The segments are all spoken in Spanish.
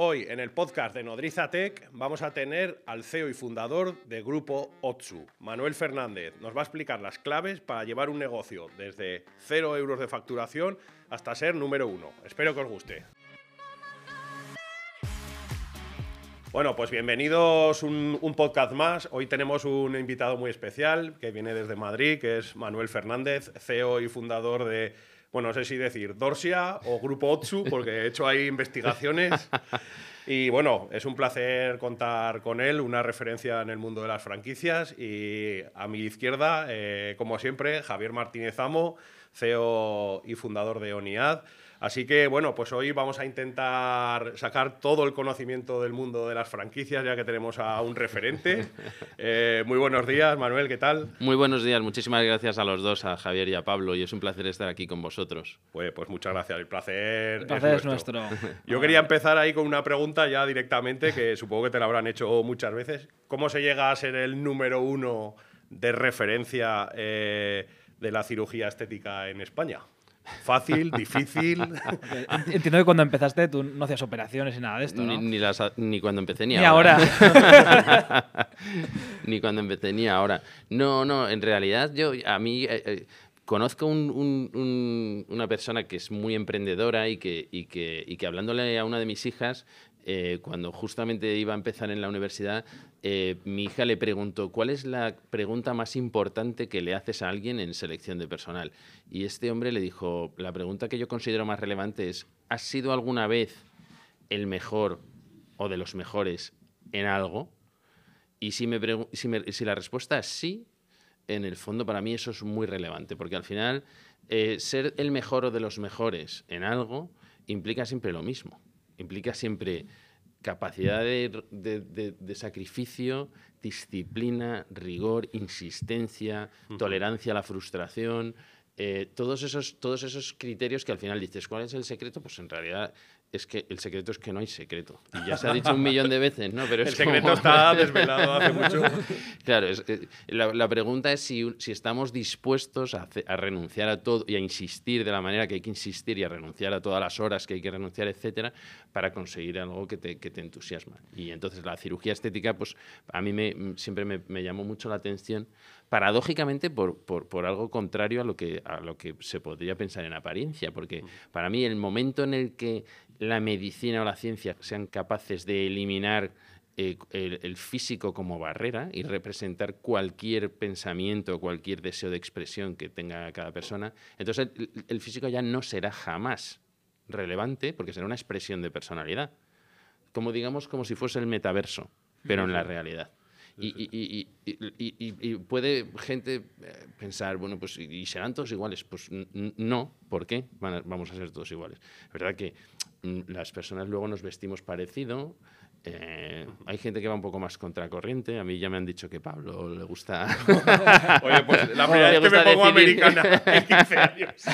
Hoy en el podcast de Nodriza Tech vamos a tener al CEO y fundador de Grupo Otsu, Manuel Fernández. Nos va a explicar las claves para llevar un negocio desde 0 euros de facturación hasta ser número uno. Espero que os guste. Bueno, pues bienvenidos un, un podcast más. Hoy tenemos un invitado muy especial que viene desde Madrid, que es Manuel Fernández, CEO y fundador de bueno, no sé si decir Dorsia o Grupo Otsu, porque he hecho ahí investigaciones. Y bueno, es un placer contar con él, una referencia en el mundo de las franquicias. Y a mi izquierda, eh, como siempre, Javier Martínez Amo, CEO y fundador de ONIAD. Así que bueno, pues hoy vamos a intentar sacar todo el conocimiento del mundo de las franquicias, ya que tenemos a un referente. Eh, muy buenos días, Manuel, ¿qué tal? Muy buenos días, muchísimas gracias a los dos, a Javier y a Pablo, y es un placer estar aquí con vosotros. Pues, pues muchas gracias, el placer, el placer es, nuestro. Yo quería empezar ahí con una pregunta ya directamente, que supongo que te la habrán hecho muchas veces. ¿Cómo se llega a ser el número uno de referencia eh, de la cirugía estética en España? Fácil, difícil. Entiendo que cuando empezaste tú no hacías operaciones y nada de esto, ¿no? Ni, ni, cuando empecé ni, ni ahora. ni cuando empecé ni ahora. No, no, en realidad yo, a mí... Eh, eh, conozco una persona que es muy emprendedora y que, y que, y que hablándole a una de mis hijas eh, cuando justamente iba a empezar en la universidad, eh, mi hija le preguntó, ¿cuál es la pregunta más importante que le haces a alguien en selección de personal? Y este hombre le dijo, la pregunta que yo considero más relevante es, ¿has sido alguna vez el mejor o de los mejores en algo? Y si, la respuesta es sí, en el fondo para mí eso es muy relevante, porque al final eh, ser el mejor o de los mejores en algo implica siempre lo mismo implica siempre capacidad de, sacrificio, disciplina, rigor, insistencia, tolerancia a la frustración, eh, todos, esos, todos esos criterios que al final dices, ¿cuál es el secreto? Pues en realidad es que el secreto es que no hay secreto. Y ya se ha dicho un millón de veces, ¿no? Pero el secreto está desvelado hace mucho. Claro, eh, la, pregunta es si, si estamos dispuestos a, renunciar a todo y a insistir de la manera que hay que insistir y a renunciar a todas las horas que hay que renunciar, etcétera, para conseguir algo que te, que te entusiasma. Y entonces la cirugía estética, pues a mí me, siempre me, me llamó mucho la atención paradójicamente por, por, algo contrario a lo, que, a lo que se podría pensar en apariencia, porque para mí el momento en el que la medicina o la ciencia sean capaces de eliminar eh, el, físico como barrera y representar cualquier pensamiento, cualquier deseo de expresión que tenga cada persona, entonces el físico ya no será jamás relevante porque será una expresión de personalidad, como digamos como si fuese el metaverso, pero en la realidad. Y, y, puede gente eh, pensar, bueno, pues ¿y serán todos iguales? Pues no, ¿por qué? vamos a ser todos iguales. Es verdad que las personas luego nos vestimos parecido, eh, hay gente que va un poco más contracorriente. A mí ya me han dicho que Pablo le gusta. Oye, pues la primera vez que me pongo americana en 15 años.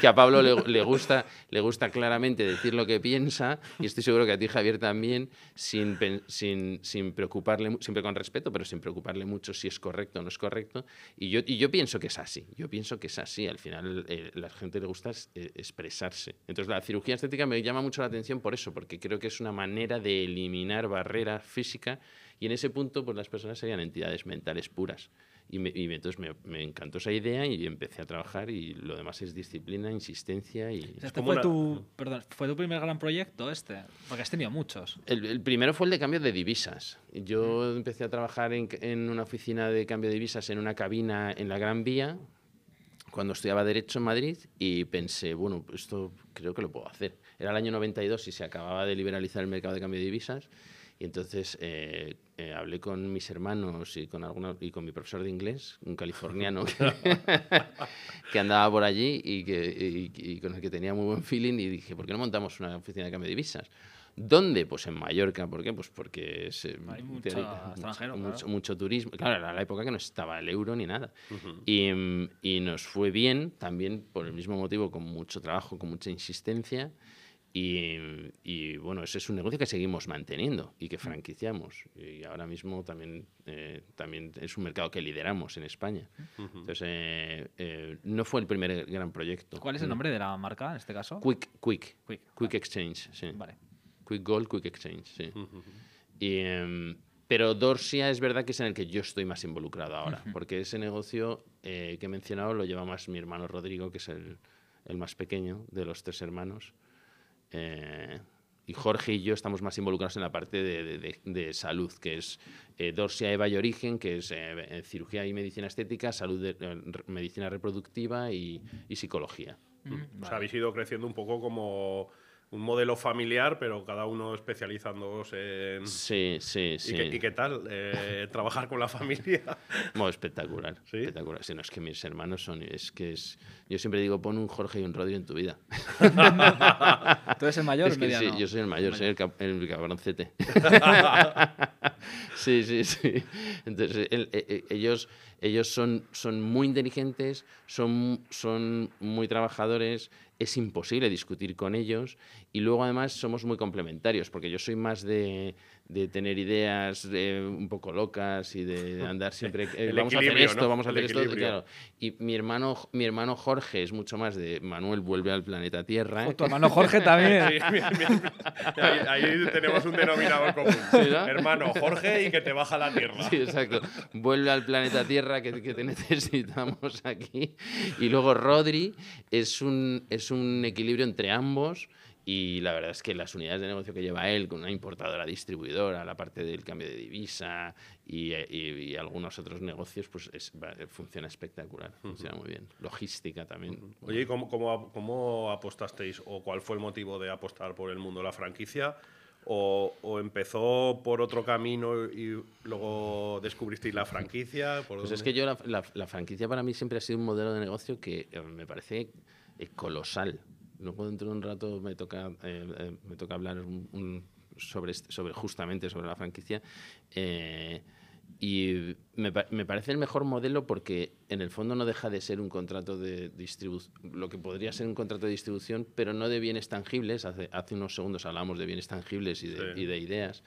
que a Pablo le, gusta, le gusta claramente decir lo que piensa, y estoy seguro que a ti, Javier, también, sin, sin, sin preocuparle, siempre con respeto, pero sin preocuparle mucho si es correcto o no es correcto. Y yo, y yo pienso que es así. Yo pienso que es así. Al final, eh, la gente le gusta eh, expresarse. Entonces, la cirugía estética me llama mucho la atención por eso, porque creo que es una manera manera de eliminar barreras físicas y en ese punto pues las personas serían entidades mentales puras. Y, entonces me, encantó esa idea y empecé a trabajar y lo demás es disciplina, insistencia y... Este fue, tu, perdón, fue tu primer gran proyecto este, porque has tenido muchos. El, primero fue el de cambio de divisas. Yo empecé a trabajar en, en, una oficina de cambio de divisas en una cabina en la Gran Vía cuando estudiaba Derecho en Madrid y pensé, bueno, esto creo que lo puedo hacer. Era el año 92 y se acababa de liberalizar el mercado de cambio de divisas. Y entonces eh, eh, hablé con mis hermanos y con, algunos, y con mi profesor de inglés, un californiano que, andaba por allí y, que, y, con el que tenía muy buen feeling y dije, ¿por qué no montamos una oficina de cambio de divisas? ¿Dónde? Pues en Mallorca. ¿Por qué? Pues porque eh, Hay mucho, mucho, turismo. Claro, era la época que no estaba el euro ni nada. y, y, nos fue bien también por el mismo motivo, con mucho trabajo, con mucha insistencia. Y, bueno, ese es un negocio que seguimos manteniendo y que franquiciamos. Y ahora mismo también, eh, también es un mercado que lideramos en España. Entonces, eh, eh, no fue el primer gran proyecto. ¿Cuál es el mm. nombre de la marca en este caso? Quick, Quick. Quick, Quick Exchange, sí. Vale. Quick Gold, Quick Exchange, sí. Y, em, pero Dorsia es verdad que es en el que yo estoy más involucrado ahora, porque ese negocio eh, que he mencionado lo lleva más mi hermano Rodrigo, que es el, el más pequeño de los tres hermanos. Eh, y Jorge y yo estamos más involucrados en la parte de, de- de- de salud, que es eh, Dorsia Eva y Origen, que es eh, cirugía y medicina estética, salud, eh, medicina reproductiva y, y psicología. O sea, habéis ido creciendo un poco como un modelo familiar, pero cada uno especializándose en... Sí, sí, ¿Y, sí. qué, y qué tal eh, trabajar con la familia? Bueno, espectacular. ¿Sí? Espectacular. Sí, no, es que mis hermanos son. Es que es. Yo siempre digo, pon un Jorge y un Rodri en tu vida. ¿Tú eres el mayor Es que sí, yo soy el mayor, soy el, cap- el cabroncete. sí, sí, sí. Entonces, e- e- ellos, ellos son, son muy inteligentes, son, son muy trabajadores, es imposible discutir con ellos y luego además somos muy complementarios, porque yo soy más de, de tener ideas eh, un poco locas y de andar siempre, eh, vamos a hacer esto, ¿no? vamos a hacer esto, claro. Y mi hermano, mi hermano Jorge es mucho más de Manuel vuelve al planeta Tierra. O tu hermano Jorge también. Sí, mira, mira, ahí, ahí tenemos un denominador común. Sí, ¿no? Hermano, Jorge y que te baja la tierra. Sí, exacto. Vuelve al planeta Tierra que, que te necesitamos aquí. Y luego Rodri es un, es un equilibrio entre ambos. Y la verdad es que las unidades de negocio que lleva él, con una importadora distribuidora, la parte del cambio de divisa y, y- y algunos otros negocios, pues es- va- funciona espectacular, funciona muy bien. Logística también. Oye, ¿y cómo, cómo, cómo apostasteis o cuál fue el motivo de apostar por el mundo de la franquicia? ¿O, o empezó por otro camino y luego descubristeis la franquicia? ¿Por Pues es que yo la, la- la franquicia para mí siempre ha sido un modelo de negocio que eh, me parece eh, colosal. Luego dentro de un rato me toca, eh, eh, me toca hablar un- un- sobre, este- sobre justamente sobre la franquicia. eh, y me, me parece el mejor modelo porque en el fondo no deja de ser un contrato de distribución, lo que podría ser un contrato de distribución, pero no de bienes tangibles. Hace, hace unos segundos hablábamos de bienes tangibles y de, Sí. y de ideas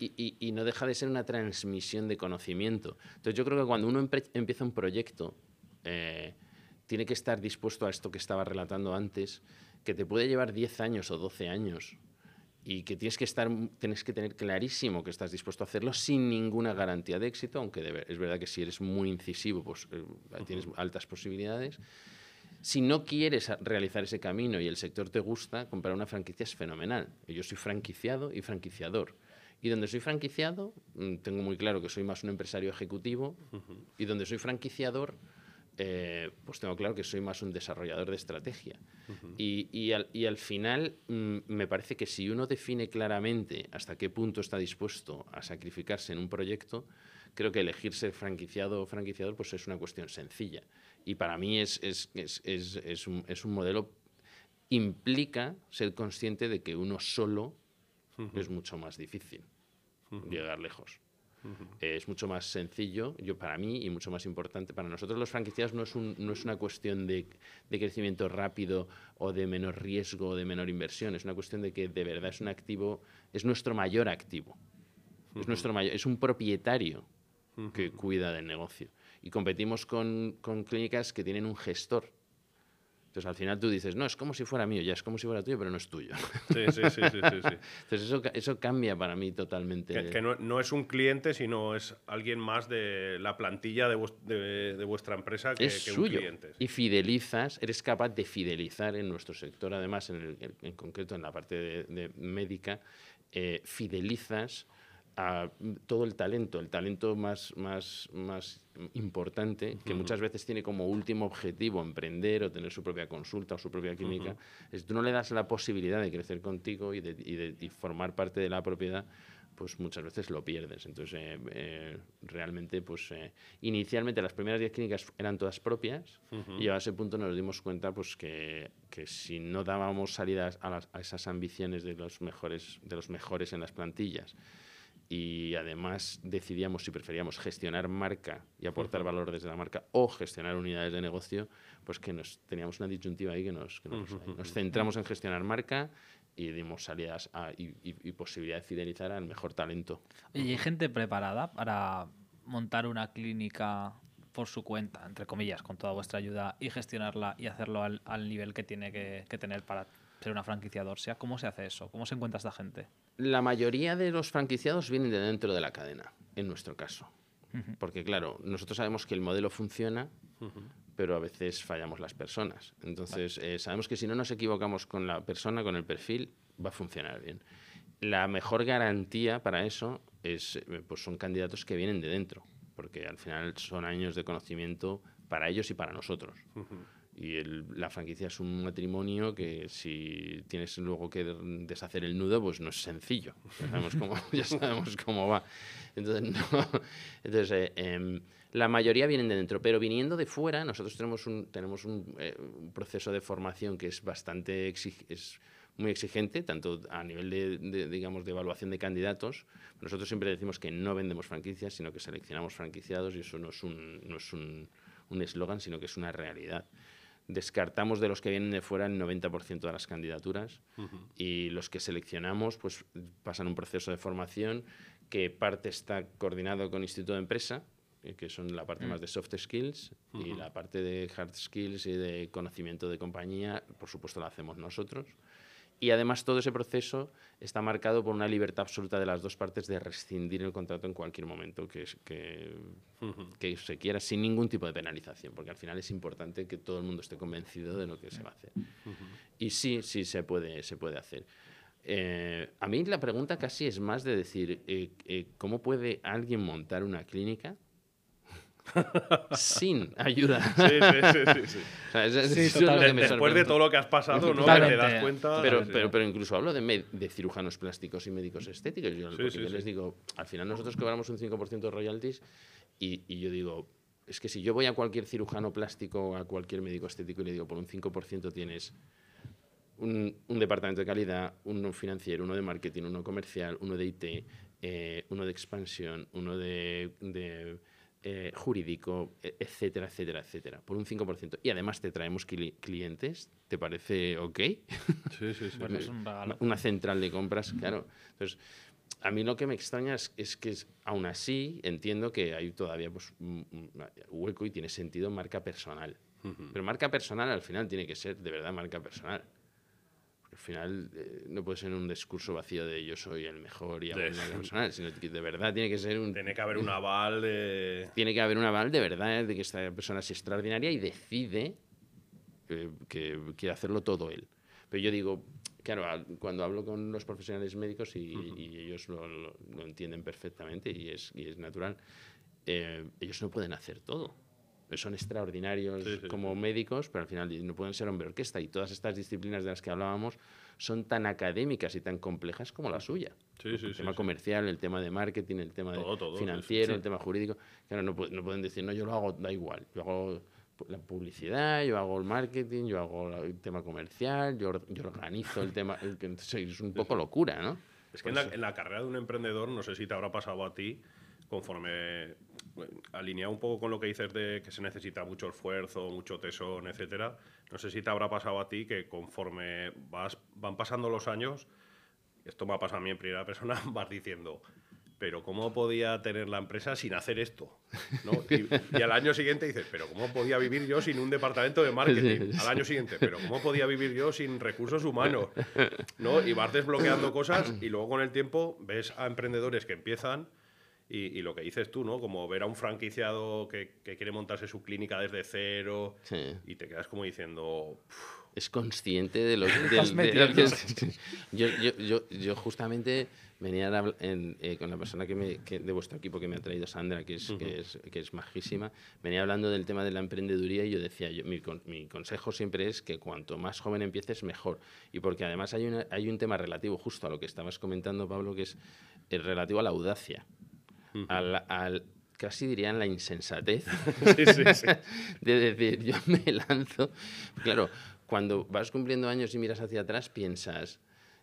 y, y- y no deja de ser una transmisión de conocimiento. Entonces yo creo que cuando uno empieza un proyecto, eh, tiene que estar dispuesto a esto que estaba relatando antes, que te puede llevar 10 años o 12 años y que tienes que, estar, tienes que tener clarísimo que estás dispuesto a hacerlo sin ninguna garantía de éxito, aunque de es verdad que si eres muy incisivo, pues eh, tienes altas posibilidades. Si no quieres realizar ese camino y el sector te gusta, comprar una franquicia es fenomenal. Yo soy franquiciado y franquiciador. Y donde soy franquiciado, mm, tengo muy claro que soy más un empresario ejecutivo. Y donde soy franquiciador, eh, pues tengo claro que soy más un desarrollador de estrategia. y, y al, y al final, mm, me parece que si uno define claramente hasta qué punto está dispuesto a sacrificarse en un proyecto, creo que elegir ser franquiciado o franquiciador pues es una cuestión sencilla. Y para mí es, es, es, es, es un, es un modelo implica ser consciente de que uno solo es mucho más difícil llegar lejos. Eh, es mucho más sencillo, yo para mí, y mucho más importante. Para nosotros los franquiciados no es, un- no es una cuestión de, de crecimiento rápido o de menor riesgo o de menor inversión, es una cuestión de que de verdad es un activo, es nuestro mayor activo. Es, nuestro mayor, es un propietario que cuida del negocio. Y competimos con, con clínicas que tienen un gestor. Entonces al final tú dices, no, es como si fuera mío, ya es como si fuera tuyo, pero no es tuyo. Sí, sí, sí, sí, sí, sí. Entonces eso, eso cambia para mí totalmente. Que, que no, no es un cliente, sino es alguien más de la plantilla de, vues- de- de vuestra empresa que, es que un suyo. cliente. Y fidelizas, eres capaz de fidelizar en nuestro sector, además, en, el- en- en concreto en la parte de, de médica, eh, fidelizas a todo el talento, el talento más, más, más importante, que muchas veces tiene como último objetivo emprender o tener su propia consulta o su propia clínica, es tú no le das la posibilidad de crecer contigo y de, y de- y formar parte de la propiedad, pues muchas veces lo pierdes. Entonces, eh, eh, realmente, pues eh, inicialmente las primeras 10 clínicas eran todas propias y a ese punto nos dimos cuenta pues que, que si no dábamos salidas a, las- a esas ambiciones de los mejores de los mejores en las plantillas y además decidíamos si preferíamos gestionar marca y aportar valor desde la marca o gestionar unidades de negocio, pues que nos teníamos una disyuntiva ahí que nos, que nos, nos centramos en gestionar marca y dimos salidas a- y, y- y posibilidad de fidelizar al mejor talento. Oye, ¿y hay gente preparada para montar una clínica por su cuenta, entre comillas, con toda vuestra ayuda y gestionarla y hacerlo al, al nivel que tiene que, que tener para ser una franquiciador, sea cómo se hace eso, cómo se encuentra esta gente. La mayoría de los franquiciados vienen de dentro de la cadena, en nuestro caso. Porque claro, nosotros sabemos que el modelo funciona, pero a veces fallamos las personas. Entonces, eh, sabemos que si no nos equivocamos con la persona, con el perfil, va a funcionar bien. La mejor garantía para eso es, eh, pues son candidatos que vienen de dentro, porque al final son años de conocimiento para ellos y para nosotros. Y el- la franquicia es un matrimonio que si tienes luego que deshacer el nudo, pues no es sencillo. Ya sabemos cómo, ya sabemos cómo va. Entonces. Entonces eh, em, la mayoría vienen de dentro, pero viniendo de fuera, nosotros tenemos un, tenemos un, eh, un proceso de formación que es bastante es muy exigente, tanto a nivel de, digamos, de evaluación de candidatos. Nosotros siempre decimos que no vendemos franquicias, sino que seleccionamos franquiciados y eso no es un no es un eslogan, sino que es una realidad descartamos de los que vienen de fuera el 90% de las candidaturas y los que seleccionamos pues pasan un proceso de formación que parte está coordinado con Instituto de Empresa, eh, que son la parte más de soft skills y la parte de hard skills y de conocimiento de compañía, por supuesto la hacemos nosotros. Y además todo ese proceso está marcado por una libertad absoluta de las dos partes de rescindir el contrato en cualquier momento que, se quiera sin ningún tipo de penalización, porque al final es importante que todo el mundo esté convencido de lo que se va a hacer. Y sí, sí se puede, se puede hacer. Eh, a mí la pregunta casi es más de decir, eh, eh, ¿cómo puede alguien montar una clínica sin ayuda? Sí, sí, sí, sí, sí. O sea, es- Después de todo lo que has pasado, ¿no? Totalmente. Te das cuenta. Pero, incluso hablo de, cirujanos plásticos y médicos estéticos. Yo, Sí, porque sí, yo sí. les digo, al final nosotros cobramos un 5% de royalties y, y yo digo, es que si yo voy a cualquier cirujano plástico o a cualquier médico estético y le digo, por un 5% tienes un, un departamento de calidad, uno financiero, uno de marketing, uno comercial, uno de IT, eh, uno de expansión, uno de, de, eh, jurídico, e- etcétera, etcétera, etcétera, por un 5%. Y además te traemos cli- clientes, ¿te parece ok? Sí, sí, sí. Bueno, es un una central de compras, claro. Entonces, a mí lo que me extraña es, es que es- aún así entiendo que hay todavía pues, hueco y tiene sentido marca personal. Pero marca personal al final tiene que ser de verdad marca personal. Al final eh, no puede ser un discurso vacío de yo soy el mejor y De- personal, sino que de verdad tiene que ser un... Tiene que haber un aval de. Tiene que haber un aval de verdad de que esta persona es extraordinaria y decide eh, que quiere hacerlo todo él. Pero yo digo, claro, cuando hablo con los profesionales médicos y, y ellos lo, lo- lo entienden perfectamente y es, y es natural, eh, ellos no pueden hacer todo. Son extraordinarios Sí, sí, como médicos, pero al final no pueden ser hombre orquesta. Y todas estas disciplinas de las que hablábamos son tan académicas y tan complejas como la suya. Sí, sí, el tema comercial, el tema de marketing, el tema Todo, financiero, el tema jurídico. Claro, no, pu- no pueden decir, no, yo lo hago, da igual. Yo hago la publicidad, yo hago el marketing, yo hago el tema comercial, yo, yo organizo el tema. el es un poco locura, ¿no? Es que en la, en la carrera de un emprendedor, no sé si te habrá pasado a ti, conforme alineado un poco con lo que dices de que se necesita mucho esfuerzo, mucho tesón, etcétera. No sé si te habrá pasado a ti que conforme vas, van pasando los años, esto me ha pasado a mí en primera persona, vas diciendo, pero ¿cómo podía tener la empresa sin hacer esto? ¿No? Y, y al año siguiente dices, pero ¿cómo podía vivir yo sin un departamento de marketing? Al año siguiente, pero ¿cómo podía vivir yo sin recursos humanos? ¿No? Y vas desbloqueando cosas y luego con el tiempo ves a emprendedores que empiezan y, y lo que dices tú, ¿no? Como ver a un franquiciado que, que quiere montarse su clínica desde cero Sí. y te quedas como diciendo, Es consciente de lo, del- de lo que yo, yo, yo, yo justamente venía en- eh, con la persona que me, que- de vuestro equipo que me ha traído Sandra, que es, que, es, que es majísima, venía hablando del tema de la emprendeduría y yo decía, yo, mi, con- mi consejo siempre es que cuanto más joven empieces, mejor. Y porque además hay, una- hay un tema relativo justo a lo que estabas comentando, Pablo, que es el relativo a la audacia, al, al- casi dirían la insensatez sí, sí, sí. de decir, yo me lanzo. Claro, cuando vas cumpliendo años y miras hacia atrás, piensas,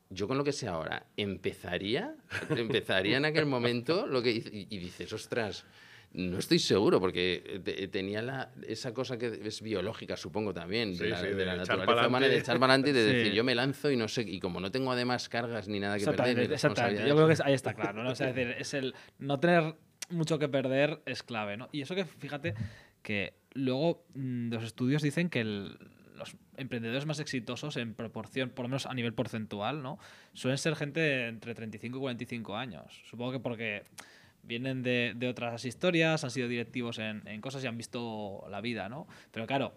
yo con lo que sé ahora, ¿empezaría? ¿Empezaría en aquel momento? Lo que, y, y dices, ostras, no estoy seguro, porque te- tenía la, esa cosa que es biológica, supongo también, Sí, de la, sí, de de la echar naturaleza humana, de echar para adelante y de Sí. decir, yo me lanzo y no sé, y como no tengo además cargas ni nada que perder, Exactamente. Yo creo que ahí está claro, ¿no? O sea, es decir, es el no tener mucho que perder es clave, ¿no? Y eso que fíjate que luego mm, los estudios dicen que el- los emprendedores más exitosos en proporción, por lo menos a nivel porcentual, ¿no? Suelen ser gente entre 35 y 45 años. Supongo que porque vienen de, de otras historias, han sido directivos en, en cosas y han visto la vida, ¿no? Pero claro,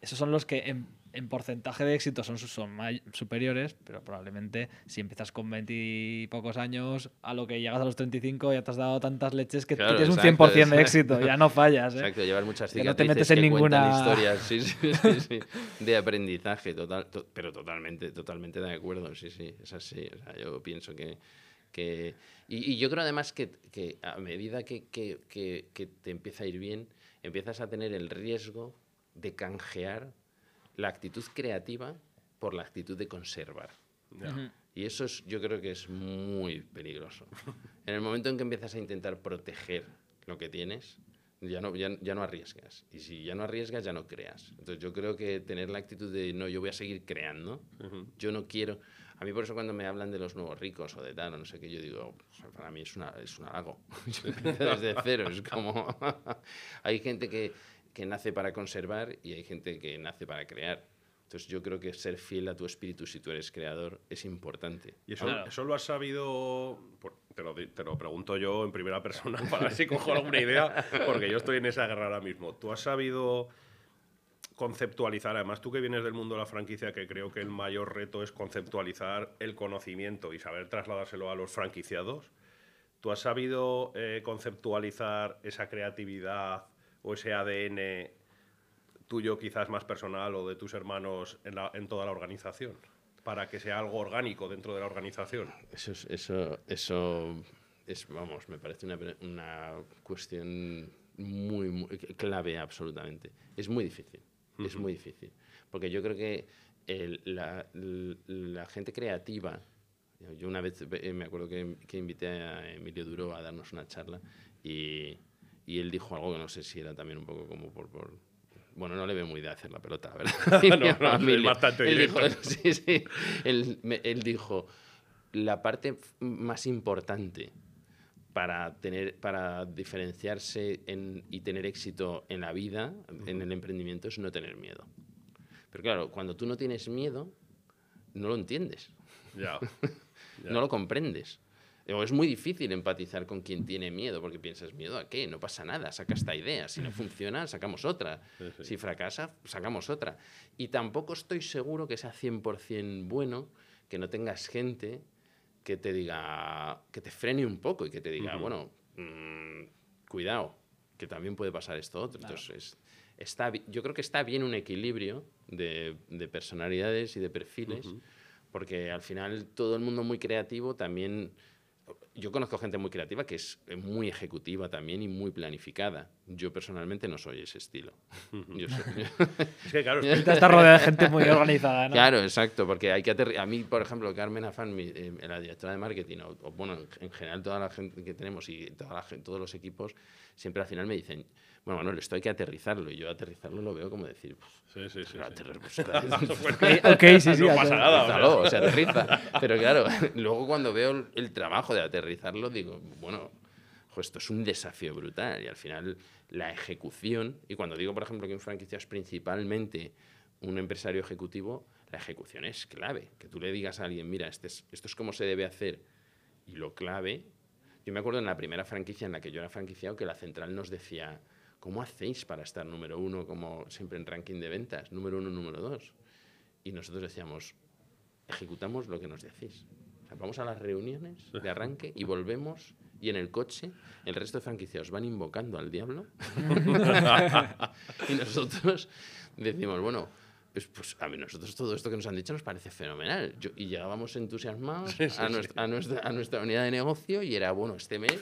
esos son los que en, en porcentaje de éxito son, son may- superiores, pero probablemente si empiezas con 20 y pocos años, a lo que llegas a los 35 ya te has dado tantas leches que Claro, tienes un exacto, 100% de exacto. éxito, ya no fallas. ¿eh? Exacto, llevar muchas Que no cicatrices te metes en ninguna- historias sí, sí, sí, sí, de aprendizaje, total, to- pero totalmente, totalmente de acuerdo, sí, sí, es así. O sea, yo pienso que... que y, y yo creo además que, que a medida que, que- que- que te empieza a ir bien, empiezas a tener el riesgo de canjear la actitud creativa por la actitud de conservar. Y eso es, yo creo que es muy peligroso. En el momento en que empiezas a intentar proteger lo que tienes, ya no, ya, ya no arriesgas. Y si ya no arriesgas, ya no creas. Entonces yo creo que tener la actitud de, no, yo voy a seguir creando, yo no quiero... A mí por eso cuando me hablan de los nuevos ricos o de tal, o no sé qué, yo digo, "Pues, para mí es, una, es un halago. Desde cero, es como... hay gente que, que nace para conservar y hay gente que nace para crear. Entonces yo creo que ser fiel a tu espíritu si tú eres creador es importante. ¿Y eso, Claro. eso lo has sabido? por- te, lo, te lo pregunto yo en primera persona para ver si cojo alguna idea, porque yo estoy en esa guerra ahora mismo. ¿Tú has sabido conceptualizar, además tú que vienes del mundo de la franquicia, que creo que el mayor reto es conceptualizar el conocimiento y saber trasladárselo a los franquiciados? ¿Tú has sabido eh, conceptualizar esa creatividad o ese ADN tuyo quizás más personal o de tus hermanos en, toda la organización? Para que sea algo orgánico dentro de la organización. Eso, es- eso, eso es, vamos, me parece una, cuestión muy clave absolutamente. Es muy difícil, es muy difícil. Porque yo creo que el- la, la gente creativa, yo una vez me acuerdo que, que invité a Emilio Duro a darnos una charla y, y él dijo algo que no sé si era también un poco como por... por- bueno, no le veo muy de hacer la pelota, ¿verdad? No, no, es bastante Él dijo- sí, sí. Él, me- él dijo, la parte más importante para, tener, para diferenciarse en- y tener éxito en la vida, en el emprendimiento, es no tener miedo. Pero claro, cuando tú no tienes miedo, no lo entiendes, Ya. Ya. no lo comprendes. O es muy difícil empatizar con quien tiene miedo, porque piensas, ¿miedo a qué? No pasa nada, saca esta idea. Si no funciona, sacamos otra. Sí, sí. Si fracasa, sacamos otra. Y tampoco estoy seguro que sea 100% bueno que no tengas gente que te diga, que te frene un poco y que te diga, bueno, mm, cuidado, que también puede pasar esto otro. Entonces, está, yo creo que está bien un equilibrio de, de personalidades y de perfiles, porque al final todo el mundo muy creativo también... Yo conozco gente muy creativa que es eh, muy ejecutiva también y muy planificada. Yo personalmente no soy ese estilo. Yo soy- Es que claro, es que- Necesitas estar rodeado de gente muy organizada, ¿no? Claro, exacto, porque hay que aterri- A mí, por ejemplo, Carmen Afán, mi- eh, la directora de marketing, o, o, bueno, en, en general toda la gente que tenemos y toda la gen- todos los equipos, siempre al final me dicen, bueno, Manuel, esto hay que aterrizarlo. Y yo aterrizarlo lo veo como decir, Sí, sí, sí. sí. aterri- pues, Ok, sí, sí. No pasa nada. o sea, aterriza. Pero claro, luego cuando veo el, trabajo de aterrizarlo, digo, bueno, jo, esto es un desafío brutal. Y al final, la ejecución, y cuando digo, por ejemplo, que un franquicia es principalmente un empresario ejecutivo, la ejecución es clave. Que tú le digas a alguien, mira, este es- esto es como se debe hacer, y lo clave. Yo me acuerdo en la primera franquicia en la que yo era franquiciado que la central nos decía, ¿cómo hacéis para estar número uno, como siempre en ranking de ventas? Número uno, número dos. Y nosotros decíamos, ejecutamos lo que nos decís. O sea, vamos a las reuniones de arranque y volvemos y en el coche el resto de franquiciados van invocando al diablo y nosotros decimos, bueno, pues, pues a mí nosotros todo esto que nos han dicho nos parece fenomenal. Yo- y llegábamos entusiasmados Sí, sí, a, sí. nuestra, a, nuestra, a nuestra unidad de negocio y era, bueno, este mes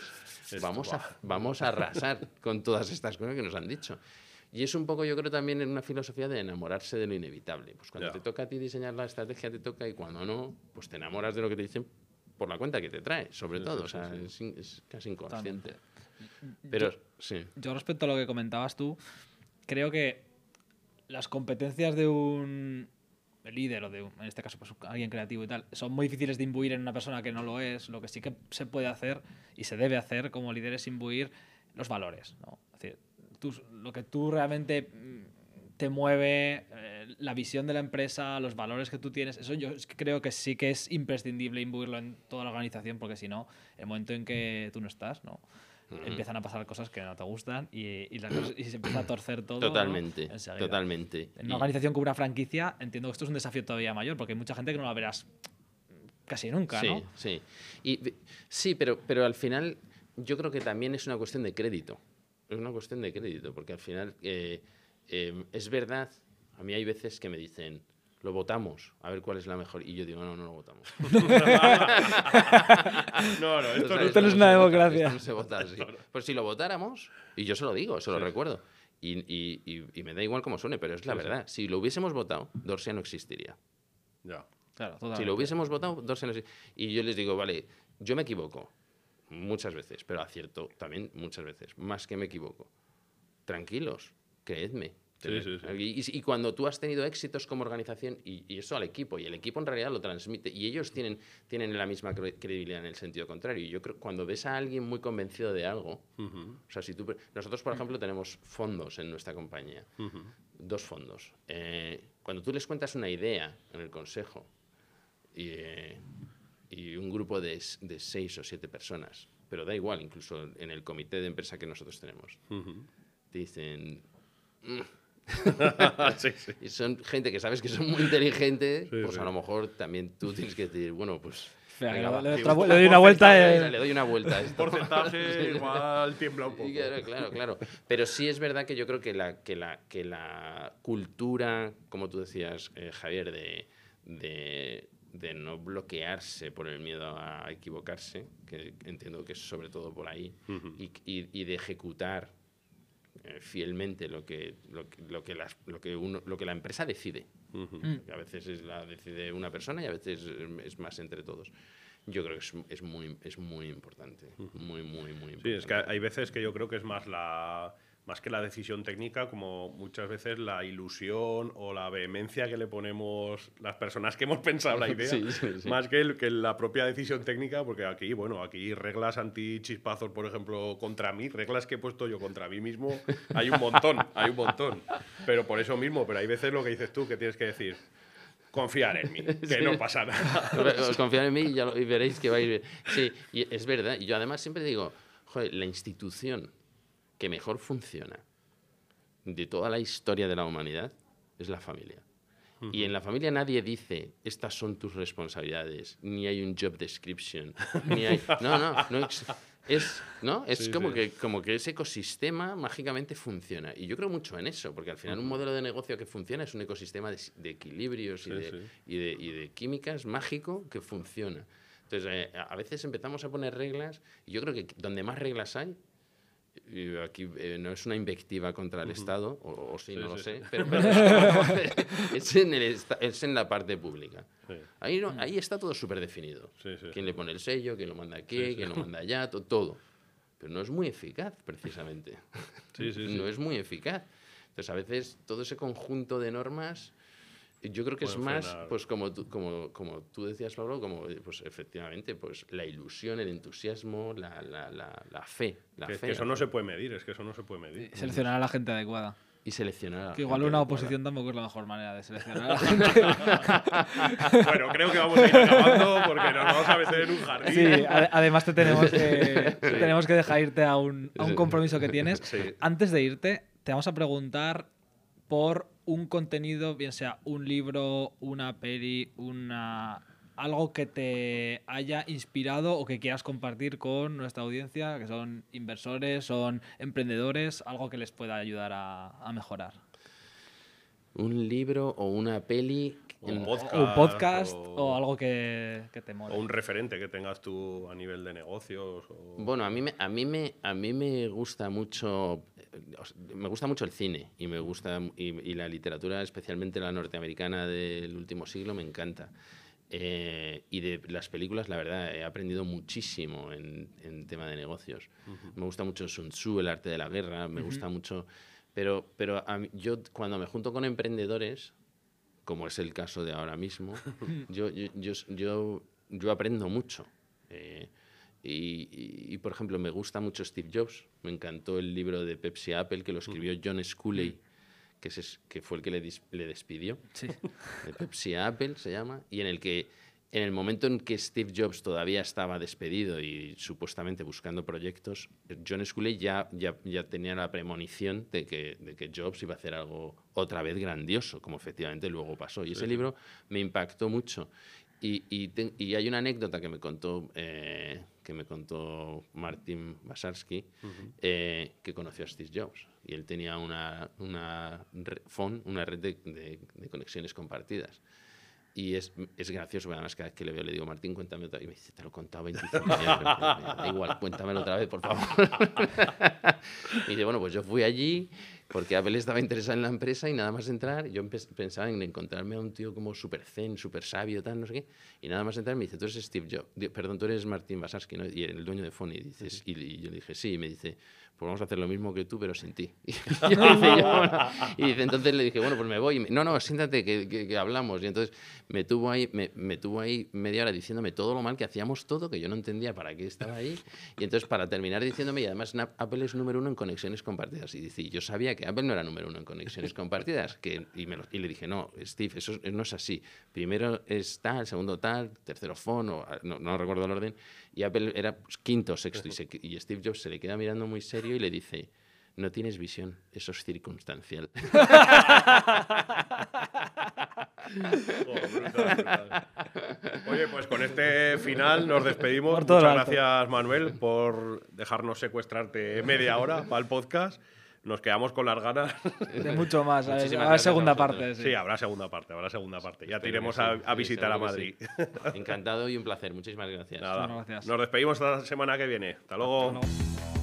vamos a, vamos a arrasar con todas estas cosas que nos han dicho. Y es un poco, yo creo, también en una filosofía de enamorarse de lo inevitable. Pues cuando Ya. te toca a ti diseñar la estrategia, te toca, y cuando no, pues te enamoras de lo que te dicen por la cuenta que te trae, sobre Sí, todo. sí, o sea. Es, casi inconsciente. Totalmente. Pero, sí. Yo respecto a lo que comentabas tú, creo que las competencias de un líder o de, un- en este caso, pues alguien creativo y tal, son muy difíciles de imbuir en una persona que no lo es. Lo que sí que se puede hacer y se debe hacer como líder es imbuir los valores. ¿no? Es decir, tú- lo que tú realmente mm, te mueve, eh, la visión de la empresa, los valores que tú tienes. Eso yo creo que sí que es imprescindible imbuirlo en toda la organización, porque si no, el momento en que tú no estás, ¿no? Empiezan a pasar cosas que no te gustan y, se empieza a torcer todo. Totalmente, totalmente. En una organización como una franquicia, entiendo que esto es un desafío todavía mayor, porque hay mucha gente que no la verás casi nunca, sí, ¿no? sí. Y, sí, pero, pero al final yo creo que también es una cuestión de crédito. Es una cuestión de crédito, porque al final eh, eh, es verdad, a mí hay veces que me dicen, lo votamos, a ver cuál es la mejor. Y yo digo, no, no lo votamos. No, no, esto no Esto no es una vota, democracia. esto no se vota así. Pues si lo votáramos, y yo se lo digo, se lo recuerdo, y, y- y- y me da igual cómo suene, pero es la Sí, sí. verdad. Si lo hubiésemos votado, Dorsia no existiría. Ya. Claro, Si totalmente. lo hubiésemos votado, Dorsia no existiría. Y yo les digo, vale, yo me equivoco muchas veces, pero acierto también muchas veces, más que me equivoco. Tranquilos, creedme. Sí, sí, sí. Y, cuando tú has tenido éxitos como organización, y, y eso al equipo, y el equipo en realidad lo transmite, y ellos tienen, tienen la misma cre- credibilidad en el sentido contrario. Y yo creo cuando ves a alguien muy convencido de algo, o sea, si tú, nosotros, por ejemplo, tenemos fondos en nuestra compañía, dos fondos. Eh, cuando tú les cuentas una idea en el consejo y, eh, y un grupo de, de seis o siete personas, pero da igual, incluso en el comité de empresa que nosotros tenemos, te dicen, sí, sí. y son gente que sabes que son muy inteligentes, Sí, pues sí. a lo mejor también tú tienes que decir, bueno, pues venga, le- doy una vuelta. porcentaje, eh, le doy una vuelta esto. porcentaje igual tiembla un poco. Claro, claro, claro. Pero sí es verdad que yo creo que la, que la, que la cultura, como tú decías, eh, Javier, de, de, de no bloquearse por el miedo a equivocarse, que entiendo que es sobre todo por ahí, y, y- y de ejecutar fielmente lo que, lo, que- lo, que las- lo, que uno, lo que la empresa decide. Mm. A veces es la decide una persona y a veces eh, es más entre todos. Yo creo que es, es muy, es muy importante. Muy, muy, muy importante. Sí, es que hay veces que yo creo que es más la más que la decisión técnica, como muchas veces la ilusión o la vehemencia que le ponemos las personas que hemos pensado la idea, Sí, sí, sí. más que, el- que la propia decisión técnica, porque aquí, bueno, aquí reglas anti-chispazos, por ejemplo, contra mí, reglas que he puesto yo contra mí mismo, hay un montón, hay un montón. Pero por eso mismo, pero hay veces lo que dices tú, que tienes que decir, confiar en mí, que no pasa nada. Os Confiad en mí y, ya lo- y veréis que va a ir bien. Sí, y es verdad. Y yo además siempre digo, joder, la institución que mejor funciona de toda la historia de la humanidad es la familia. Y en la familia nadie dice, estas son tus responsabilidades, ni hay un job description, ni hay... No, no, no es, ¿no? es Sí, como, sí. Que, como que ese ecosistema mágicamente funciona. Y yo creo mucho en eso, porque al final un modelo de negocio que funciona es un ecosistema de, equilibrios y, de, sí. y, de, y de químicas mágico que funciona. Entonces, eh, a veces empezamos a poner reglas, y yo creo que donde más reglas hay, aquí eh, no es una invectiva contra el Estado, o, o sí, Sí, no lo sé, pero, pero es, en el esta- es en la parte pública. Ahí, no- ahí está todo súper definido. Quién le pone el sello, quién lo manda aquí, quién lo manda allá, to- todo. Pero no es muy eficaz, precisamente. No es muy eficaz. Entonces, a veces todo ese conjunto de normas, yo creo que es más, frenar. pues como tú, como, como tú decías, Pablo, como eh, pues efectivamente, pues la ilusión, el entusiasmo, la, la, la, la fe. La Que, fe que eso no fe. se puede medir, es que eso no se puede medir. Seleccionar a la gente adecuada. Y seleccionar. a la Que igual gente una adecuada. oposición tampoco es la mejor manera de seleccionar a la gente. Bueno, creo que vamos a ir acabando porque nos vamos a meter en un jardín. Sí, ade- además te tenemos tenemos que dejar irte a un, a un Sí. compromiso que tienes. Sí. Antes de irte, te vamos a preguntar por un contenido, bien sea un libro, una peli, una algo que te haya inspirado o que quieras compartir con nuestra audiencia, que son inversores, son emprendedores, algo que les pueda ayudar a, a mejorar. Un libro o una peli. O en- un O podcast. un podcast o, o- algo que, que te mole. O un referente que tengas tú a nivel de negocios. o- Bueno, a mí me, a mí me, a mí me gusta mucho, eh, me gusta mucho el cine y me gusta y, y la literatura, especialmente la norteamericana del último siglo, me encanta. Eh, y de las películas, la verdad, he aprendido muchísimo en, en tema de negocios. Me gusta mucho Sun Tzu, el arte de la guerra, me gusta mucho. Pero, pero a mí- yo cuando me junto con emprendedores, como es el caso de ahora mismo, yo, yo, yo, yo, yo aprendo mucho. Eh, y, y- y, por ejemplo, me gusta mucho Steve Jobs. Me encantó el libro de Pepsi Apple que lo escribió John Sculley, que, es, que fue el que le, dis- le despidió, Sí. de Pepsi Apple se llama, y en el que en el momento en que Steve Jobs todavía estaba despedido y supuestamente buscando proyectos, John Sculley ya, ya, ya tenía la premonición de que, de que Jobs iba a hacer algo otra vez grandioso, como efectivamente luego pasó. Y ese libro me impactó mucho. Y, y, te- y hay una anécdota que me contó, eh, que me contó Martin Basarsky, eh, que conoció a Steve Jobs. Y él tenía una, una phone, una red de- de- de conexiones compartidas. Y es, es gracioso, además cada vez que le veo le digo, Martín, cuéntame otra vez. Y me dice, te lo he contado 25 veces. Da igual, cuéntamelo otra vez, por favor. y dice, bueno, pues yo fui allí porque Apple estaba interesada en la empresa y nada más entrar, yo pensaba en encontrarme a un tío como súper zen, súper sabio, tal, no sé qué. Y nada más entrar me dice, tú eres Steve Jobs, perdón, tú eres Martín Basarsky, ¿no? Y el dueño de Phone. Y, dices, y, y yo le dije, sí, y me dice, pues vamos a hacer lo mismo que tú, pero sin ti. Y, yo dice, "Yo, bueno". Y dice, entonces le dije, bueno, pues me voy. Y me- no, no, siéntate, que, que- que hablamos. Y entonces me tuvo, ahí, me, me tuvo ahí media hora diciéndome todo lo mal que hacíamos todo, que yo no entendía para qué estaba ahí. Y entonces para terminar diciéndome, y además Apple es número uno en conexiones compartidas. Y dice, yo sabía que Apple no era número uno en conexiones compartidas. Que, y, me lo- y le dije, no, Steve, eso es- no es así. Primero es tal, segundo tal, tercero phone, o, no, no recuerdo el orden. Y Apple era pues, quinto sexto. Y, se- y Steve Jobs se le queda mirando muy serio y le dice, no tienes visión, eso es circunstancial. Brutal, brutal. Oye, pues con este final nos despedimos. Por Muchas gracias, Manuel, por dejarnos secuestrarte media hora para el podcast. Nos quedamos con las ganas. De mucho más. A segunda parte. Sí. Sí, habrá segunda parte, habrá segunda parte. Ya te iremos a, visitar a Madrid. Encantado y un placer. Muchísimas gracias. Nada. Muchas gracias. Nos despedimos la semana que viene. Hasta luego. Hasta luego.